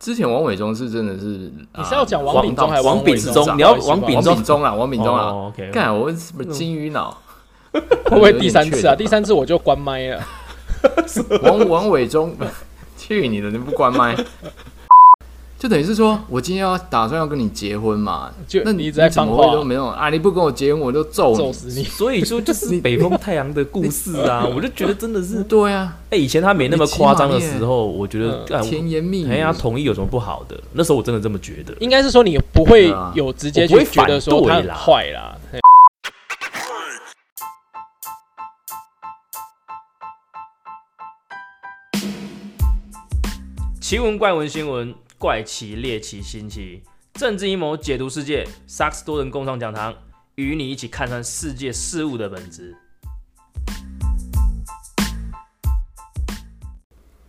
之前王伟忠是真的是，你是要讲王炳忠还是王炳忠？你要王炳忠啊，王炳忠啊，OK，干我什么金鱼脑？会不会第三次啊？第三次我就关麦了。王王伟忠，去你的！你不关麦，就等于是说我今天要打算要跟你结婚嘛，就那你一直在放话怎么会都，没有啊？你不跟我结婚，我就揍你。揍死你！所以说就 是北风太阳的故事啊，我就觉得真的是，对啊，哎，以前他没那么夸张的时候，我觉得嗯干甜言蜜语。哎呀，同意有什么不好的？那时候我真的这么觉得。应该是说你不会有直接去觉得说他坏啦。奇闻怪闻新闻，怪奇猎奇新奇，政治阴谋解读世界，萨克斯多人共创讲堂，与你一起看穿世界事物的本质。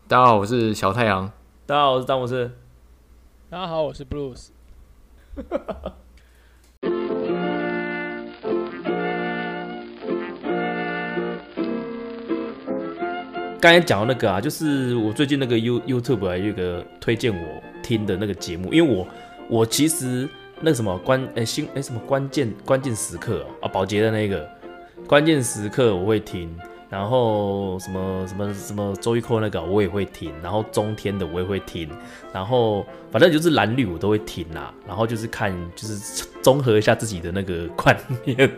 大家好，我是小太阳。大家好，我是詹姆斯。大家好，我是 Bruce。刚才讲到那个啊，就是我最近那个 You YouTube 还有一个推荐我听的那个节目，因为我我其实那什么关诶、新诶、什么关键关键时刻哦啊保洁的那个关键时刻我会听，然后什么什么什么周一扣那个我也会听，然后中天的我也会听，然后反正就是蓝绿我都会听啦，然后就是看就是综合一下自己的那个观念，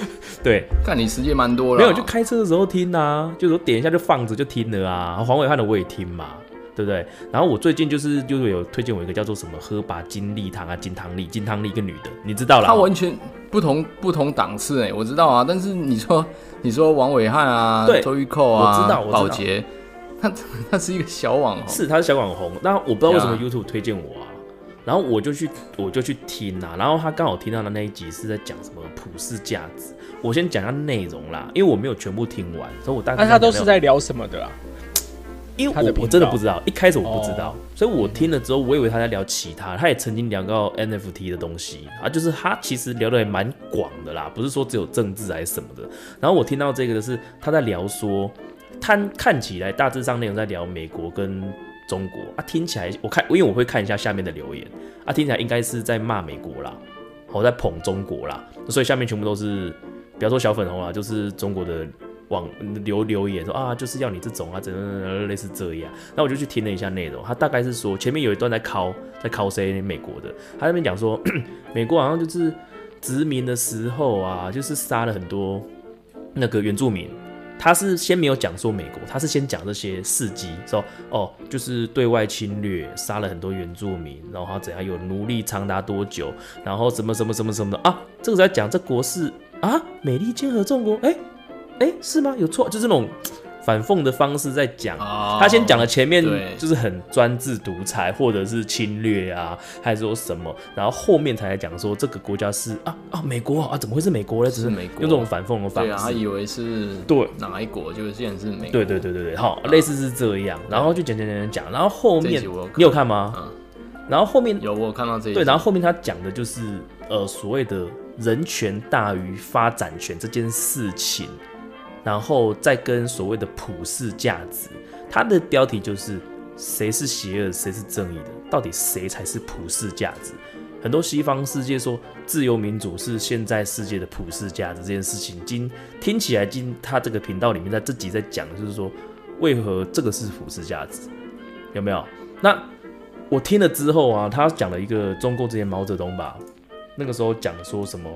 对，看你时间蛮多了，没有，就开车的时候听啊，就是我点一下就放着就听了啊。黄伟汉的我也听嘛，对不对？然后我最近就是就是有推荐我一个叫做什么喝把金利汤啊，金汤力，金汤力一个女的，你知道啦。她完全不同不同档次哎，我知道啊。但是你说 你说王伟汉啊，对周玉蔻啊，我知道我知道保洁，他 他是一个小网红，是他是小网红，那我不知道为什么 YouTube 推荐我啊。然后我就去我就去听啊，然后他刚好听到的那一集是在讲什么普世价值。我先讲一下内容啦，因为我没有全部听完，所以我大概那他都是在聊什么的啊？因为我我真的不知道，一开始我不知道，哦所以我听了之后，我以为他在聊其他，他也曾经聊到 NFT 的东西啊，就是他其实聊的也蛮广的啦，不是说只有政治还是什么的。然后我听到这个的是他在聊说，他看起来大致上内容在聊美国跟中国啊，听起来我看因为我会看一下下面的留言啊，听起来应该是在骂美国啦，我在捧中国啦，所以下面全部都是，比方说小粉红啦，就是中国的网留留言说啊，就是要你这种啊，怎样怎类似这样。那我就去听了一下内容，他大概是说前面有一段在考在考谁美国的，他那边讲说 美国好像就是殖民的时候啊，就是杀了很多那个原住民。他是先没有讲说美国，他是先讲这些事迹，说哦，就是对外侵略，杀了很多原住民，然后怎样有奴隶长达多久，然后什么什么什么什么的。啊，这个在讲这国是啊，美利坚合众国，哎、哎、是吗？有错，就这种反讽的方式在讲。哦他先讲了前面就是很专制独裁或者是侵略啊，还是说什么，然后后面才来讲说这个国家是啊啊美国啊，怎么会是美国呢？只是是美国。用这种反讽的方对啊，他。以为是对。哪一国，就是现在是美国。对对对对对，好，类似是这样，然后就讲讲讲讲讲，然后后面你有看吗？嗯，然后后面有我有看到这一对，然后后面他讲的就是呃所谓的人权大于发展权这件事情，然后再跟所谓的普世价值，它的标题就是谁是邪恶，谁是正义的，到底谁才是普世价值？很多西方世界说自由民主是现在世界的普世价值这件事情，今听起来今他这个频道里面在自己在讲，就是说为何这个是普世价值，有没有？那我听了之后啊，他讲了一个中共之前毛泽东吧，那个时候讲说什么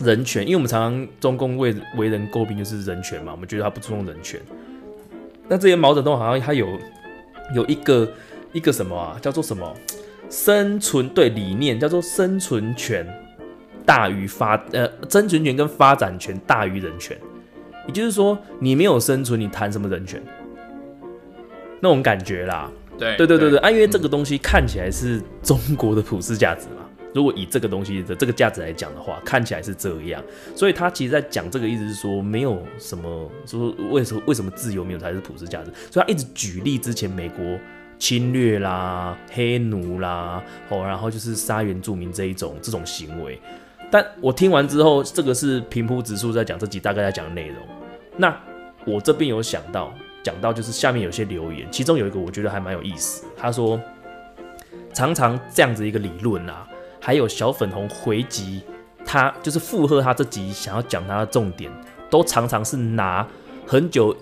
人权，因为我们常常中共为为人诟病就是人权嘛，我们觉得他不注重人权。那这些毛泽东好像他有有一个一个什么啊，叫做什么生存对理念，叫做生存权大于发呃生存权跟发展权大于人权，也就是说你没有生存，你谈什么人权？那种感觉啦。对对对对对，啊，因为这个东西看起来是中国的普世价值嘛。如果以这个东西的这个价值来讲的话，看起来是这样，所以他其实在讲这个意思是说，没有什么说为什么为什么自由没有才是普世价值，所以他一直举例之前美国侵略啦、黑奴啦，哦，然后就是杀原住民这一种这种行为。但我听完之后，这个是平铺直述在讲这集大概在讲的内容。那我这边有想到，讲到就是下面有些留言，其中有一个我觉得还蛮有意思。他说，常常这样子一个理论啊，还有小粉红回击，他就是附和他这集想要讲他的重点，都常常是拿很久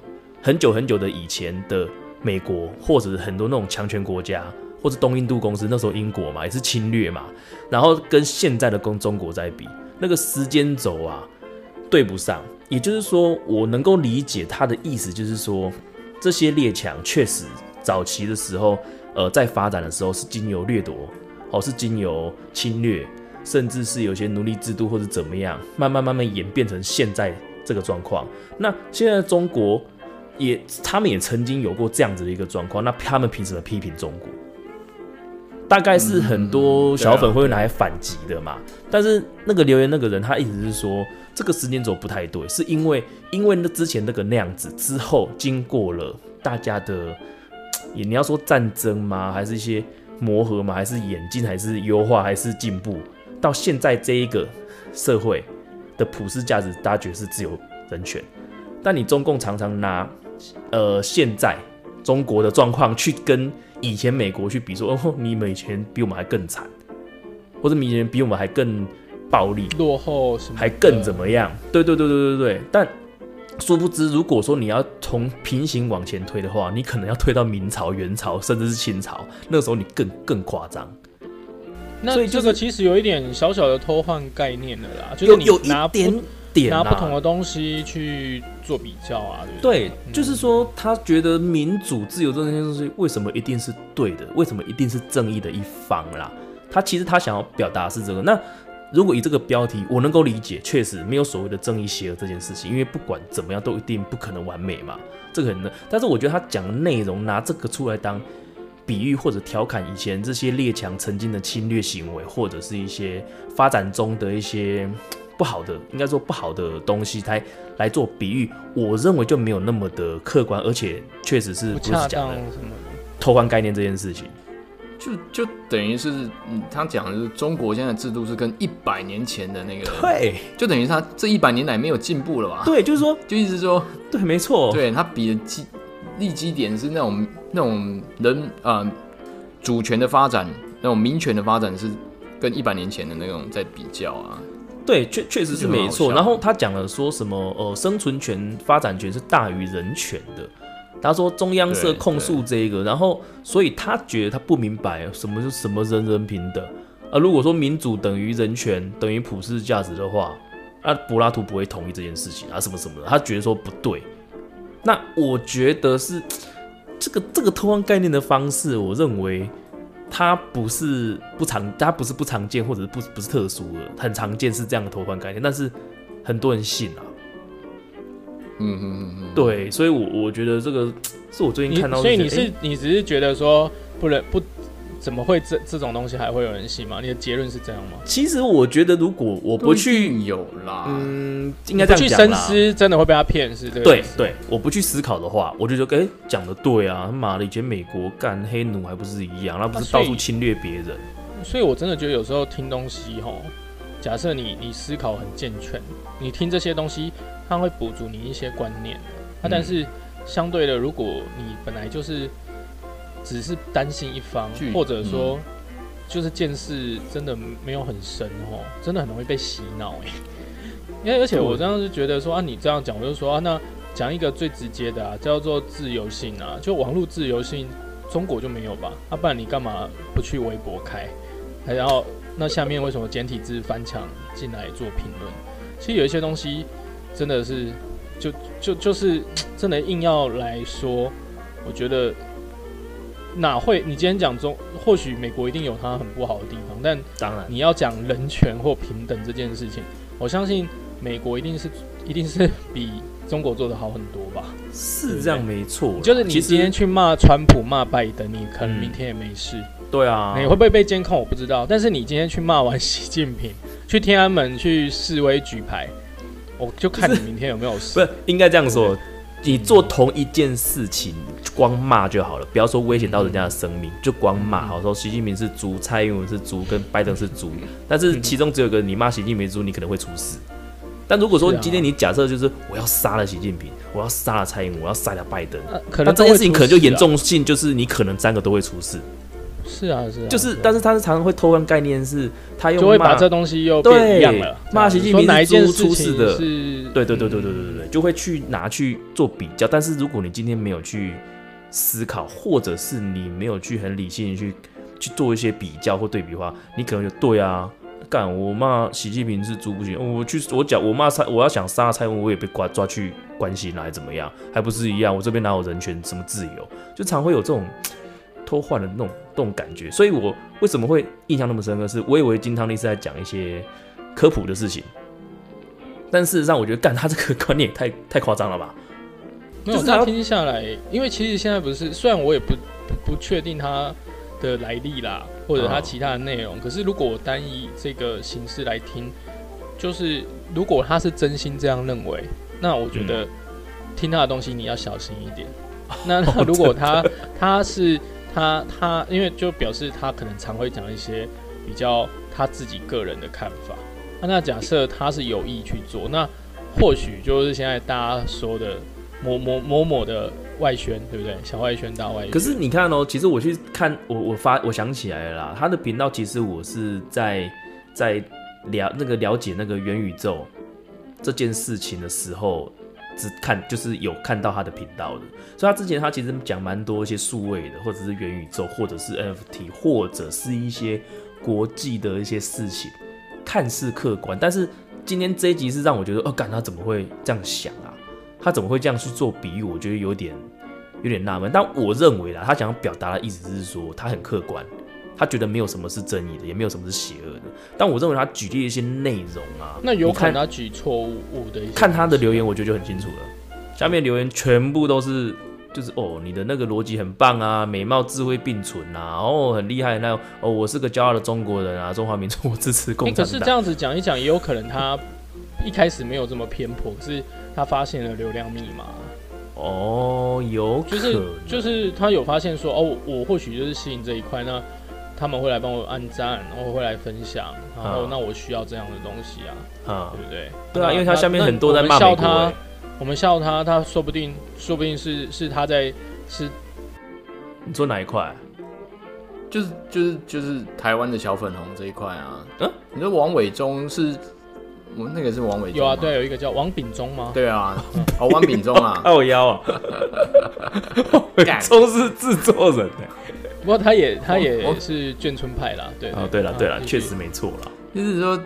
很久很久的以前的美国，或者很多那种强权国家，或者东印度公司，那时候英国嘛也是侵略嘛，然后跟现在的跟中国在比，那个时间轴啊对不上。也就是说，我能够理解他的意思，就是说这些列强确实早期的时候，呃，在发展的时候是经由掠夺，哦，是经由侵略，甚至是有些奴隶制度或者怎么样，慢慢慢慢演变成现在这个状况。那现在中国也，他们也曾经有过这样子的一个状况，那他们凭什么批评中国？大概是很多小粉会拿来反击的嘛。但是那个留言那个人，他一直是说。这个时间轴不太对，是因为因为那之前那个那样子之后，经过了大家的，也你要说战争吗？还是一些磨合吗？还是演进？还是优化？还是进步？到现在这一个社会的普世价值，大家觉得是自由人权。但你中共常常拿呃现在中国的状况去跟以前美国去比，说哦，你们以前比我们还更惨，或者以前比我们还更。暴力落后什么还更怎么样？对对对对对对。但殊不知，如果说你要从平行往前推的话，你可能要推到明朝、元朝，甚至是清朝，那个时候你更更夸张。那这个其实有一点小小的偷换概念的啦，就是你拿点点拿不同的东西去做比较啊。对，就是说他觉得民主、自由这些东西为什么一定是对的？为什么一定是正义的一方啦？他其实他想要表达是这个那。如果以这个标题，我能够理解，确实没有所谓的正义邪恶这件事情，因为不管怎么样，都一定不可能完美嘛，这个很呢。但是我觉得他讲的内容，拿这个出来当比喻或者调侃以前这些列强曾经的侵略行为，或者是一些发展中的一些不好的，应该说不好的东西，来来做比喻，我认为就没有那么的客观，而且确实是不是讲的偷换概念这件事情。就就等于是，嗯，他讲的是中国现在制度是跟一百年前的那个，对，就等于他这一百年来没有进步了吧？对，就是说，就意思说，对，没错，对他比的基立基点是那种那种人啊主权的发展，那种民权的发展是跟一百年前的那种在比较啊。对，确确实是没错。然后他讲了说什么，呃，生存权、发展权是大于人权的。他说中央社控诉这个，然后所以他觉得他不明白什么是什么人人平等啊。如果说民主等于人权等于普世价值的话，那柏拉图不会同意这件事情啊，什么什么的，他觉得说不对。那我觉得是这个这个偷换概念的方式，我认为它不是不常，它不是不常见，或者是不不是特殊的，很常见是这样的偷换概念，但是很多人信啊。嗯嗯嗯嗯，对，所以，我我觉得这个 是我最近看到，所以你是你只是觉得说不能不怎么会这这种东西还会有人信吗？你的结论是这样吗？其实我觉得如果我不去有啦，嗯，应该这样去深思，真的会被他骗是？对对，我不去思考的话，我就觉得哎，讲的对啊，妈的，以前美国干黑奴还不是一样，那不是到处侵略别人？所以我真的觉得有时候听东西哈，假设你你思考很健全，你听这些东西。它会补足你一些观念，啊，但是相对的，如果你本来就是只是担心一方，或者说就是见识真的没有很深哦，真的很容易被洗脑哎。因为而且我这样是觉得说啊，你这样讲，我就说啊，那讲一个最直接的啊，叫做自由性啊，就网络自由性，中国就没有吧？啊，不然你干嘛不去微博开？然后那下面为什么简体字翻墙进来做评论？其实有一些东西。真的是，就就就是真的硬要来说，我觉得哪会？你今天讲中，或许美国一定有它很不好的地方，但当然你要讲人权或平等这件事情，我相信美国一定是一定是比中国做的好很多吧？是这样没错，就是你今天去骂川普骂拜登，你可能明天也没事。对啊，你会不会被监控？我不知道。但是你今天去骂完习近平，去天安门去示威举牌。我就看你明天有没有事。不是应该这样说，你做同一件事情，光骂就好了，不要说危险到人家的生命，就光骂。好说习近平是猪，蔡英文是猪，跟拜登是猪，但是其中只有个你骂习近平猪，你可能会出事。但如果说今天你假设就是我要杀了习近平，我要杀了蔡英文，我要杀了拜登，那这件事情可能就严重性就是你可能三个都会出事。是啊是啊，就是啊，但是他是常常会偷换概念，是他又就会把这东西又对变一样了，骂习近平哪一出事的是，对对对对对对对对，就会去拿去做比较。但是如果你今天没有去思考，或者是你没有去很理性地去去做一些比较或对比的话，你可能就对啊，干我骂习近平是猪不行，我去我讲我骂蔡，我要想杀蔡文，我也被抓抓去关心了，还怎么样？还不是一样？我这边哪有人权什么自由？就常会有这种偷换的那种那种感觉。所以我为什么会印象那么深刻？是我以为金汤力是在讲一些科普的事情。但事实上，我觉得干他这个观念也太太夸张了吧？没有，就是他要这样听下来，因为其实现在不是，虽然我也不不不确定他的来历啦，或者它哦其他的内容，可是如果我单以这个形式来听，就是如果他是真心这样认为，那我觉嗯得听他的东西你要小心一点。那那如果他 他是他他，因为就表示他可能常会讲一些比较他自己个人的看法。那假设他是有意去做，那或许就是现在大家说的某某某某的外宣，对不对？小外宣、大外宣。可是你看哦，其实我去看，我我发我想起来了啦，他的频道其实我是在在了那个了解那个元宇宙这件事情的时候，只看就是有看到他的频道的，所以他之前他其实讲蛮多一些数位的，或者是元宇宙，或者是 NFT，或者是一些国际的一些事情，看似客观，但是今天这一集是让我觉得，哦，干他怎么会这样想啊？他怎么会这样去做比喻？我觉得有点有点纳闷。但我认为啦，他想要表达的意思是说，他很客观，他觉得没有什么是正义的，也没有什么是邪恶的。但我认为他举例一些内容啊，那有可能他举错误误的一些看他的留言，我觉得就很清楚了。下面留言全部都是，就是哦，你的那个逻辑很棒啊，美貌智慧并存啊，哦，很厉害。那哦，我是个骄傲的中国人啊，中华民族，我支持共产党。欸可是这样子讲一讲，也有可能他一开始没有这么偏颇，可是他发现了流量密码，哦，有可就是就是他有发现说，哦，我或许就是吸引这一块，那他们会来帮我按赞，然后会来分享，然后啊那我需要这样的东西啊，啊对，不对？对啊，因为他下面很多在骂我们笑他美国欸，我们笑他，他说不定说不定是是他在是你说哪一块？就是就是就是台湾的小粉红这一块啊。嗯？你说王伟忠是，我那个是王伟忠有啊，吗对，有一个叫王炳忠吗？对啊，哦，王炳忠啊，我腰啊，干都是制作人欸不过他也他也是眷村派啦，对哦，对了对了，确实没错啦。就是说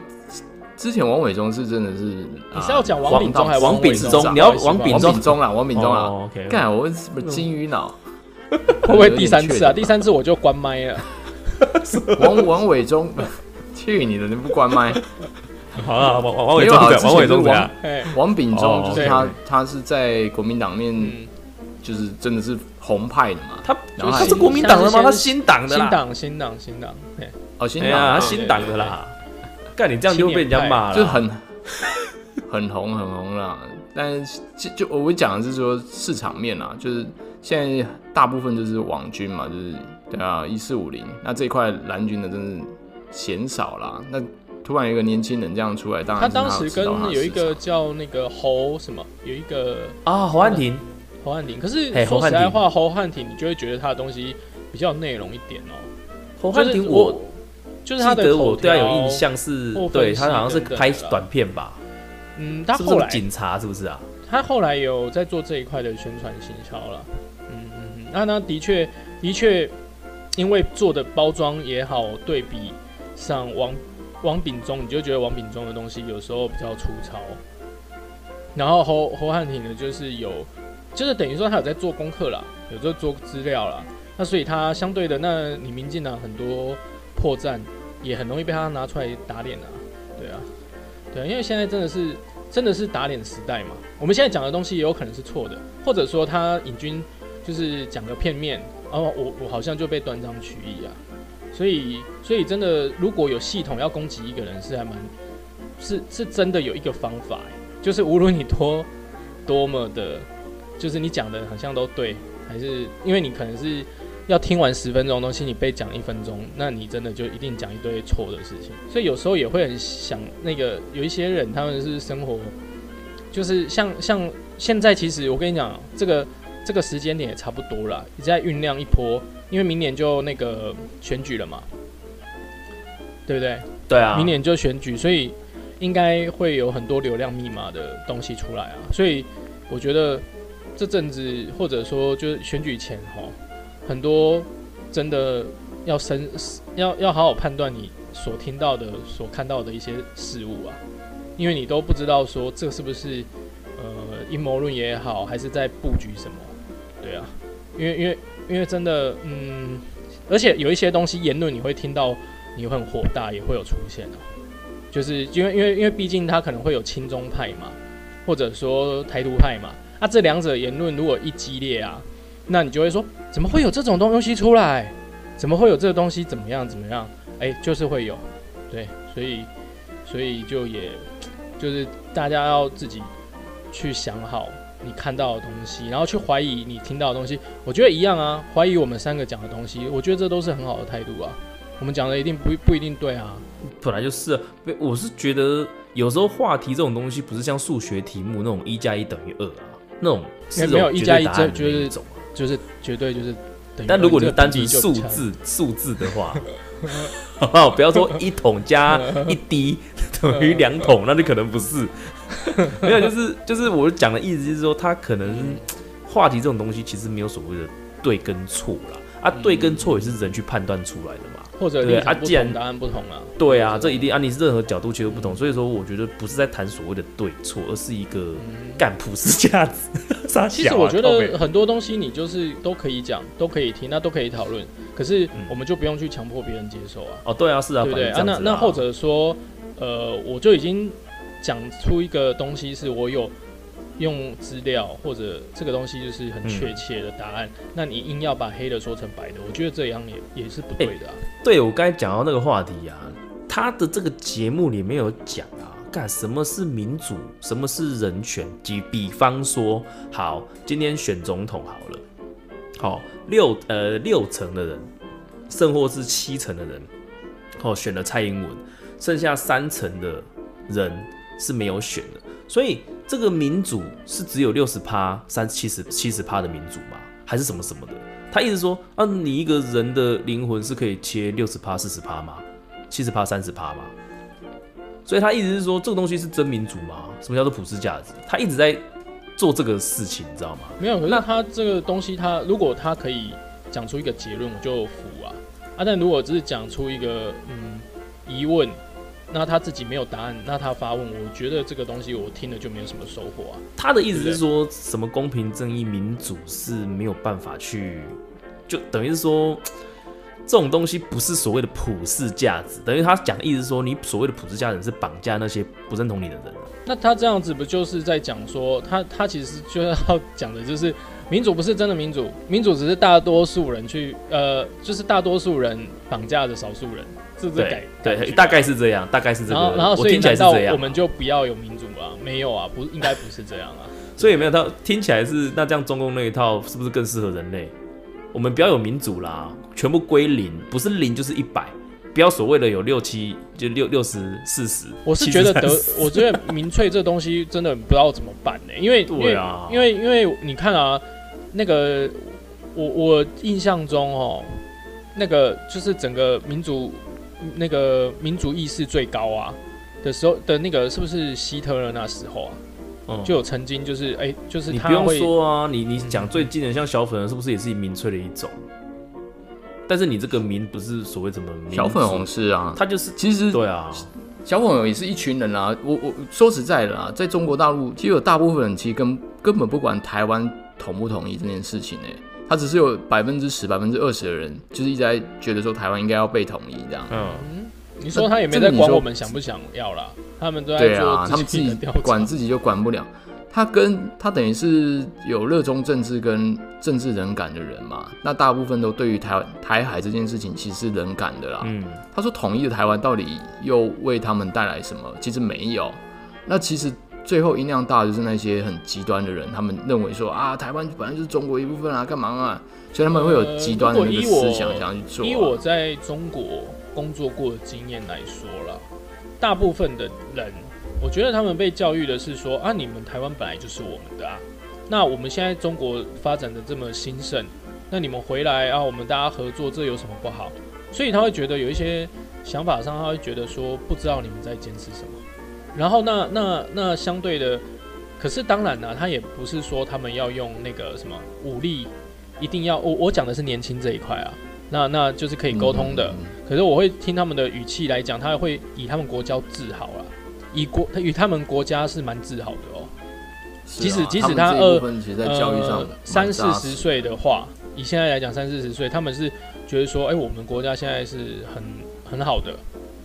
之前王伟忠是真的是，你是要讲王炳忠还是王炳忠你要王炳忠炳忠啊，王炳忠啊，哦，OK，干我是不是金鱼脑？会不会第三次啊？第三次我就关麦了。王王伟忠，去你的，你不关麦。好了，王王王伟忠？王伟忠王炳忠哦就是他，他是在国民党面嗯，就是真的是红派的嘛。他他是国民党的吗？他是新党的啦。新党新党新党，对，哦，新哎呀，他党啊新党的啦。干你这样就被人家骂了，就很很红很红啦。但是就就我讲的是说市场面啊，就是现在大部分就是网军嘛，就是对啊一四五零，那这一块蓝军的真是嫌少啦。那突然有一个年轻人这样出来，当然他是当时跟道他的有一个场叫那个侯什么，有一个啊，侯汉廷侯汉廷，可是说实在话，侯汉廷你就会觉得他的东西比较有内容一点哦。侯汉廷，就是我就是他的口我对他有印，象是对他好像是拍短片吧？嗯，他后来警察？是不是啊？他后来有在做这一块的宣传行销了，嗯嗯嗯，那那的确的确，因为做的包装也好，对比上王王炳忠，你就觉得王炳忠的东西有时候比较粗糙，然后侯侯汉廷呢，就是有，就是等于说他有在做功课啦，有在做资料啦，那所以他相对的，那你民进党很多破绽也很容易被他拿出来打脸啊，对啊，对啊，因为现在真的是真的是打脸时代嘛。我们现在讲的东西也有可能是错的，或者说他引军就是讲个片面，哦，我我好像就被断章取义啊。所以所以真的，如果有系统要攻击一个人，是还蛮是是真的有一个方法，就是无论你多多么的，就是你讲的好像都对，还是因为你可能是要听完十分钟的东西，你被讲一分钟，那你真的就一定讲一堆错的事情。所以有时候也会很想那个有一些人他们是生活，就是像像现在其实我跟你讲，这个这个时间点也差不多了，也在酝酿一波，因为明年就那个选举了嘛，对不对？对啊，明年就选举，所以应该会有很多流量密码的东西出来啊。所以我觉得这阵子或者说就是选举前哈，很多真的要深要要好好判断你所听到的、所看到的一些事物啊，因为你都不知道说这是不是呃阴谋论也好，还是在布局什么，对啊，因为因为因为真的嗯，而且有一些东西言论你会听到。你会很火大，也会有出现啊，就是因为因为因为毕竟他可能会有亲中派嘛，或者说台独派嘛，啊，这两者言论如果一激烈啊，那你就会说怎么会有这种东西出来？怎么会有这个东西？怎么样？怎么样？哎，就是会有，对，所以所以就也就是大家要自己去想好你看到的东西，然后去怀疑你听到的东西。我觉得一样啊，怀疑我们三个讲的东西，我觉得这都是很好的态度啊。我们讲的一定不不一定对啊，本来就是啊。我是觉得有时候话题这种东西不是像数学题目那种一加一等于二啊，那种没有一加一就就是就是绝对就是。但如果你单纯数字数字的话，好不好？不要说一桶加 一滴等于两桶，那就可能不是。没有，就是就是我讲的意思就是说，他可能话题这种东西其实没有所谓的对跟错啦。啊，对跟错也是人去判断出来的嘛，或者对啊，既然答案不同啊，对啊，这一定啊，你是任何角度其实不同，所以说我觉得不是在谈所谓的对错，而是一个干普世价值。其实我觉得很多东西你就是都可以讲，都可以听，那都可以讨论，可是我们就不用去强迫别人接受啊。哦，对啊，是啊，对不对啊？那那或者说，呃，我就已经讲出一个东西，是我有。用资料或者这个东西就是很确切的答案，那你硬要把黑的说成白的，我觉得这样也也是不对的啊。对我刚才讲到那个话题啊，他的这个节目里面有讲啊，干什么是民主，什么是人权？比比方说，好，今天选总统好了，好六呃六成的人，甚或是七成的人，哦选了蔡英文，剩下三成的人是没有选的，所以。这个民主是只有六十趴、三七十七十趴的民主吗？还是什么什么的？他一直说啊，你一个人的灵魂是可以切六十趴、四十趴吗？七十趴、三十趴吗？所以他一直是说，这个东西是真民主吗？什么叫做普世价值？他一直在做这个事情，你知道吗？没有，那他这个东西，他如果他可以讲出一个结论，我就服啊啊！但如果只是讲出一个嗯疑问。那他自己没有答案，那他发问，我觉得这个东西我听了就没有什么收获啊。他的意思是说什么公平正义民主是没有办法去，就等于是说这种东西不是所谓的普世价值，等于他讲的意思是说你所谓的普世价值是绑架那些不认同你的人。那他这样子不就是在讲说他他其实就要讲的就是民主不是真的民主，民主只是大多数人去呃就是大多数人绑架着少数人。是这改对，大概是这样，大概是这样。然后，所以难道我们就不要有民主啊？没有啊，不，应该不是这样啊。所以没有他听起来是那这样中共那一套是不是更适合人类？我们不要有民主啦，全部归零，不是零就是一百，不要所谓的有六七就六六十四十。我是觉得德，我觉得民粹这东西真的不知道怎么办呢？因为因为因为因为你看啊，那个我我印象中哦，那个就是整个民主。那个民族意识最高啊的时候的那个是不是希特勒那时候啊？嗯，就有曾经就是哎，就是你不用说啊，你你讲最近的像小粉红是不是也是民粹的一种？但是你这个民不是所谓怎么小粉红是啊，他就是其实对啊，小粉红也是一群人啊。我我说实在的啊，在中国大陆其实有大部分人其实根根本不管台湾同不同意这件事情哎。他只是有百分之十、百分之二十的人，就是一直在觉得说台湾应该要被统一这样。嗯，你说他也没在管我们想不想要啦，他们都在做他们自己管自己就管不了。他跟他等于是有热衷政治跟政治冷感的人嘛，那大部分都对于台台海这件事情其实是冷感的啦。嗯，他说统一的台湾到底又为他们带来什么？其实没有。那其实。最后音量大就是那些很极端的人，他们认为说啊，台湾本来就是中国一部分啊，干嘛啊？所以他们会有极端的那个思想，想要去做。以我在中国工作过的经验来说了，大部分的人，我觉得他们被教育的是说啊，你们台湾本来就是我们的啊，那我们现在中国发展的这么兴盛，那你们回来啊，我们大家合作，这有什么不好？所以他会觉得有一些想法上，他会觉得说不知道你们在坚持什么。然后那那那相对的，可是当然呢，他也不是说他们要用那个什么武力，一定要我我讲的是年轻这一块啊，那那就是可以沟通的。嗯可是我会听他们的语气来讲，他会以他们国家自豪啦，以国他与他们国家是蛮自豪的哦。啊即使即使他他们这一部分其实在教育上呃三四十岁的话，以现在来讲三四十岁，他们是觉得说，哎、我们国家现在是很很好的。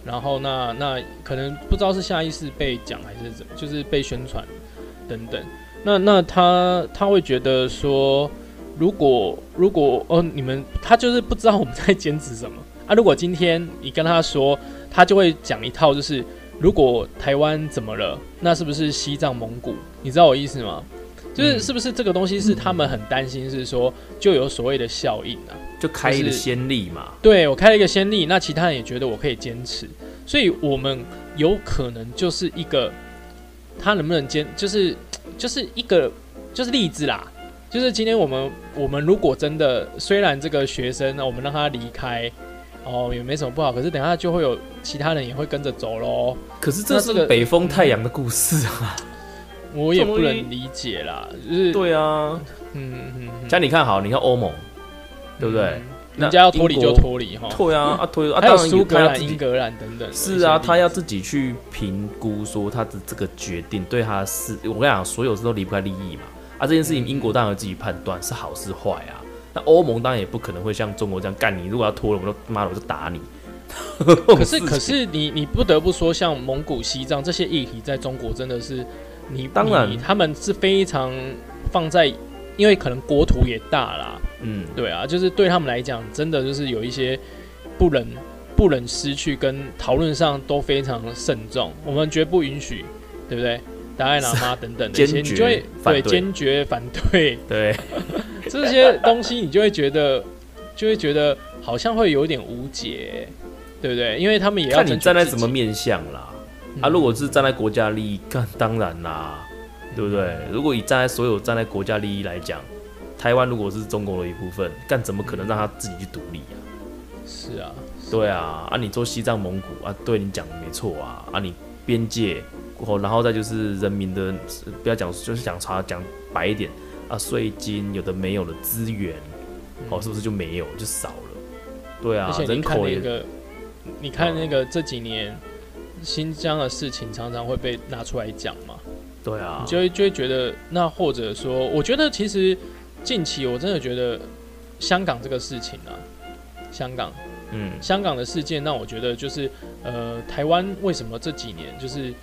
然后那那可能不知道是下意识被讲还是怎么，就是被宣传等等。那那他他会觉得说，如果如果哦你们他就是不知道我们在坚持什么啊。如果今天你跟他说，他就会讲一套，就是如果台湾怎么了，那是不是西藏、蒙古？你知道我意思吗？就是嗯是不是这个东西是他们很担心，是说就有所谓的效应啊？就开一个先例嘛。对我开了一个先例，那其他人也觉得我可以坚持，所以我们有可能就是一个他能不能坚，就是就是一个就是例子啦。就是今天我们我们如果真的虽然这个学生呢，我们让他离开哦也没什么不好，可是等下就会有其他人也会跟着走喽。可是这那这个是北风太阳的故事啊。我也不能理解啦，就是对啊，嗯嗯嗯，像你看好，你看欧盟，对不对人家要脱离就脱离哈，对啊，啊脱啊，还有当然苏格兰、英格兰等等。是啊，他要自己去评估说他的这个决定对他是，我跟你讲，所有事都离不开利益嘛。啊，这件事情英国当然要自己判断是好是坏啊。那欧盟当然也不可能会像中国这样干你，如果要脱了，我就妈的我就打你。可是可是你你不得不说，像蒙古、西藏这些议题，在中国真的是你当然你他们是非常放在，因为可能国土也大啦，嗯，对啊，就是对他们来讲，真的就是有一些不能不能失去，跟讨论上都非常慎重，我们绝不允许，对不对？达赖喇嘛等等的一些，坚 决你就会对反对坚决反对对，这些东西，你就会觉得就会觉得好像会有点无解，对不对？因为他们也要看你站在什么面向啦。啊，嗯如果是站在国家利益，干当然啦，对不对？如果以站在所有站在国家利益来讲，台湾如果是中国的一部分，干怎么可能让他自己去独立啊？是啊，对啊，啊，你做西藏、蒙古啊，对你讲的没错啊，啊，你边界，哦，然后再就是人民的，不要讲，就是讲查讲白一点啊，税金有的没有的资源，哦，是不是就没有就少了？对啊人口也那个，你看那个这几年新疆的事情，常常会被拿出来讲嘛，对啊。你，就会就会觉得，那或者说，我觉得其实近期我真的觉得香港这个事情啊，香港嗯，香港的事件，让我觉得就是呃，台湾为什么这几年就是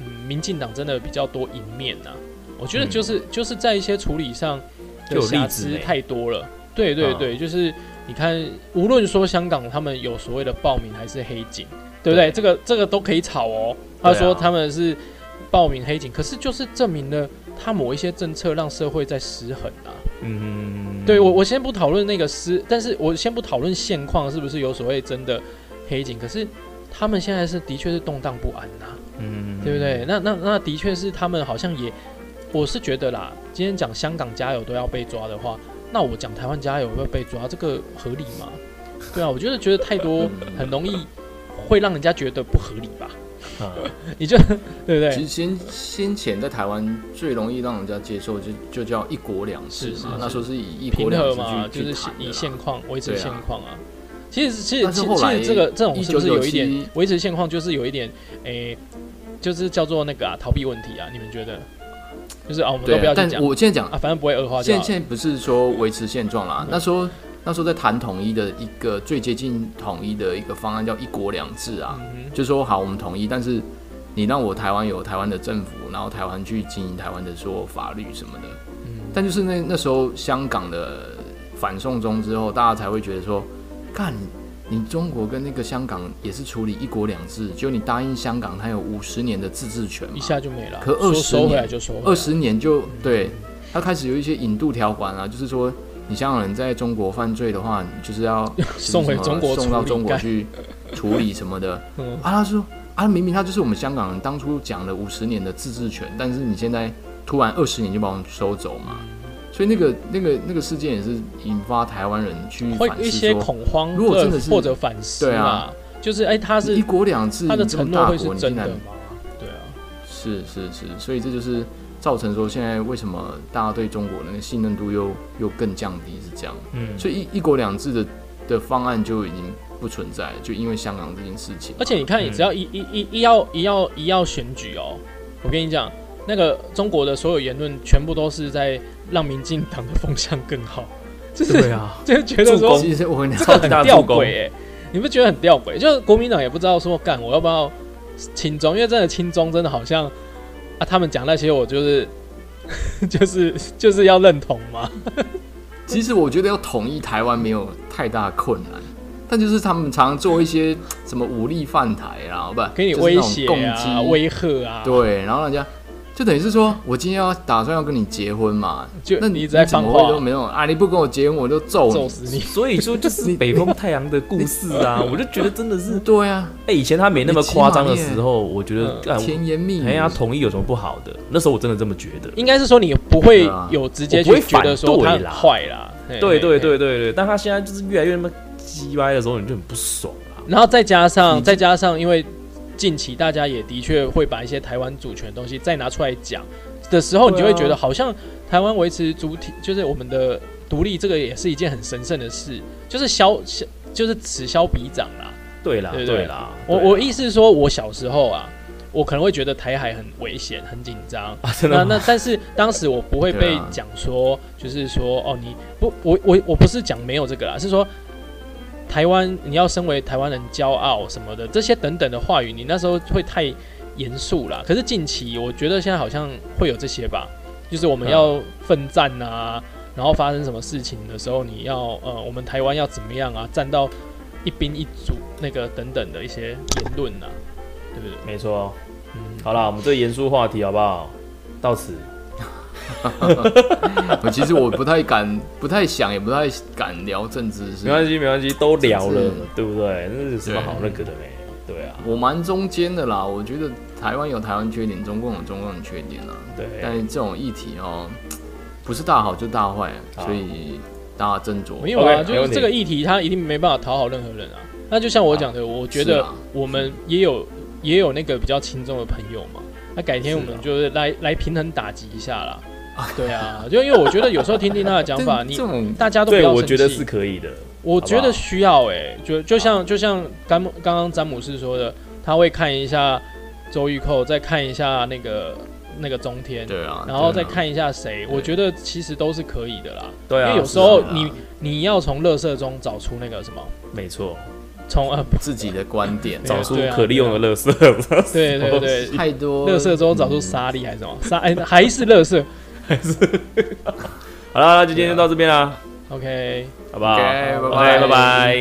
嗯，民进党真的比较多赢面呐、我觉得嗯就是、就是在一些处理上的瑕疵太多了。对对嗯对，就是你看，无论说香港他们有所谓的暴民还是黑警，对不对？对这个这个都可以吵哦。他说他们是暴民黑警，可是就是证明了他某一些政策让社会在失衡啊。嗯，对我，我先不讨论那个失，但是我先不讨论现况是不是有所谓真的黑警，可是他们现在是的确是动荡不安呐、嗯，对不对？那那那的确是他们好像也，我是觉得啦，今天讲香港加油都要被抓的话，那我讲台湾加油会被抓，这个合理吗？对啊，我觉得觉得太多 很容易会让人家觉得不合理吧？啊 你就对不对？其实先先前在台湾最容易让人家接受就就叫一国两制是是是，嘛那时候是以一国两制平和嘛，去就是以现况维持现况啊。其实其实其实这个这种是不是有一点1997维持现况，就是有一点诶、就是叫做那个啊逃避问题啊？你们觉得？就是啊，我们都不要去讲我现在讲啊，反正不会恶化。现在现在不是说维持现状啦，对那时候那时候在谈统一的一个最接近统一的一个方案叫一国两制啊，嗯就说好我们统一，但是你让我台湾有台湾的政府，然后台湾去经营台湾的所有法律什么的，嗯。但就是那那时候香港的反送中之后，大家才会觉得说，干你中国跟那个香港也是处理一国两制，就你答应香港，它有五十年的自治权嘛。一，下就没了。可20说收回年来就收回来，二十年就对，他开始有一些引渡条款啊，就是说你香港人在中国犯罪的话，你就是要 送回中国送到中国去处理什么的。嗯。啊，他说啊，明明他就是我们香港人当初讲了五十年的自治权，但是你现在突然二十年就把我们收走嘛。所以那个那个那个事件也是引发台湾人去会一些反思说，恐慌，如果真的是或者反思嘛对啊，就是哎，他是一国两制，他的你这诺会是大国，你竟然真的吗？对啊，是是是，所以这就是造成说现在为什么大家对中国的那个信任度又又更降低是这样。嗯，所以一一国两制的的方案就已经不存在了，就因为香港这件事情。而且你看，你只要一一一一要一要一要选举哦，我跟你讲，那个中国的所有言论全部都是在让民进党的风向更好，就是对啊，就是觉得说其实我跟你这，个很吊诡哎，你不觉得很吊诡？就是国民党也不知道说干我要不要亲中，因为真的亲中真的好像啊，他们讲那些我就是 就是就是要认同嘛，其实我觉得要统一台湾没有太大困难，但就是他们常做一些什么武力犯台啊，不，给你威胁攻啊、击，威吓啊，，对，然后人家就等于是说我今天要打算要跟你结婚嘛，就那你一直在怎放话都没有啊？你不跟我结婚，我就揍你。揍死你。所以说就是 北风太阳的故事啊，我就觉得真的是，对啊，哎，以前他没那么夸张的时候，我觉得嗯干甜言蜜语，哎呀，同意有什么不好的？那时候我真的这么觉得。应该是说你不会有直接我不会去觉得说他坏啦，嘿对对。对对对，但他现在就是越来越那么鸡歪的时候，你就很不爽啊。然后再加上再加上，因为近期大家也的确会把一些台湾主权的东西再拿出来讲的时候，你就会觉得好像台湾维持主体就是我们的独立，这个也是一件很神圣的事，就是消消就是此消彼长啦。对啦，对啦，我我意思是说，我小时候啊，我可能会觉得台海很危险、很紧张。啊，真那的那那但是当时我不会被讲说，就是说哦，你不我我我不是讲没有这个啦，是说台湾你要身为台湾人骄傲什么的这些等等的话语，你那时候会太严肃啦。可是近期我觉得现在好像会有这些吧，就是我们嗯要奋战啊，然后发生什么事情的时候，你要呃我们台湾要怎么样啊，站到一兵一卒那个等等的一些言论啊，对不对？没错。嗯，好啦，我们这严肃话题好不好？到此。我其实我不太敢，不太想，也不太敢聊政治是。没关系，没关系，都聊了对不对？那是有什么好那个的没？对啊，我蛮中间的啦，我觉得台湾有台湾缺点，中共有中共的缺点啦。对，但是这种议题哦，不是大好就大坏，所以大家斟酌。没有啊就是这个议题，它一定没办法讨好任何人啊。那就像我讲的，我觉得我们也有也有那个比较轻重的朋友嘛。那改天我们就是来来平衡打击一下啦。对啊，就因为我觉得有时候听听他的讲法，你这这种大家都不对，要生我觉得气是可以的。我觉得需要哎、就就像就像刚刚刚詹姆斯说的，他会看一下周玉蔻，再看一下那个那个中天，对啊，然后再对啊看一下谁，对。我觉得其实都是可以的啦。对啊，因为有时候是啊你你要从垃圾中找出那个什么，没错，从 呃自己的观点，对找出对啊可利用的乐色。对对对，太多垃圾中找出沙粒还是什么？沙哎还是垃圾好啦，那就今天就到这边啦，，OK。好不好 OK，OK，拜拜拜拜。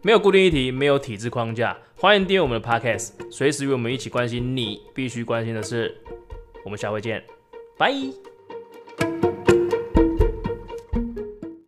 没有固定议题，没有体制框架，欢迎订阅我们的 Podcast，随时与我们一起关心你必须关心的事。我们下回见，拜。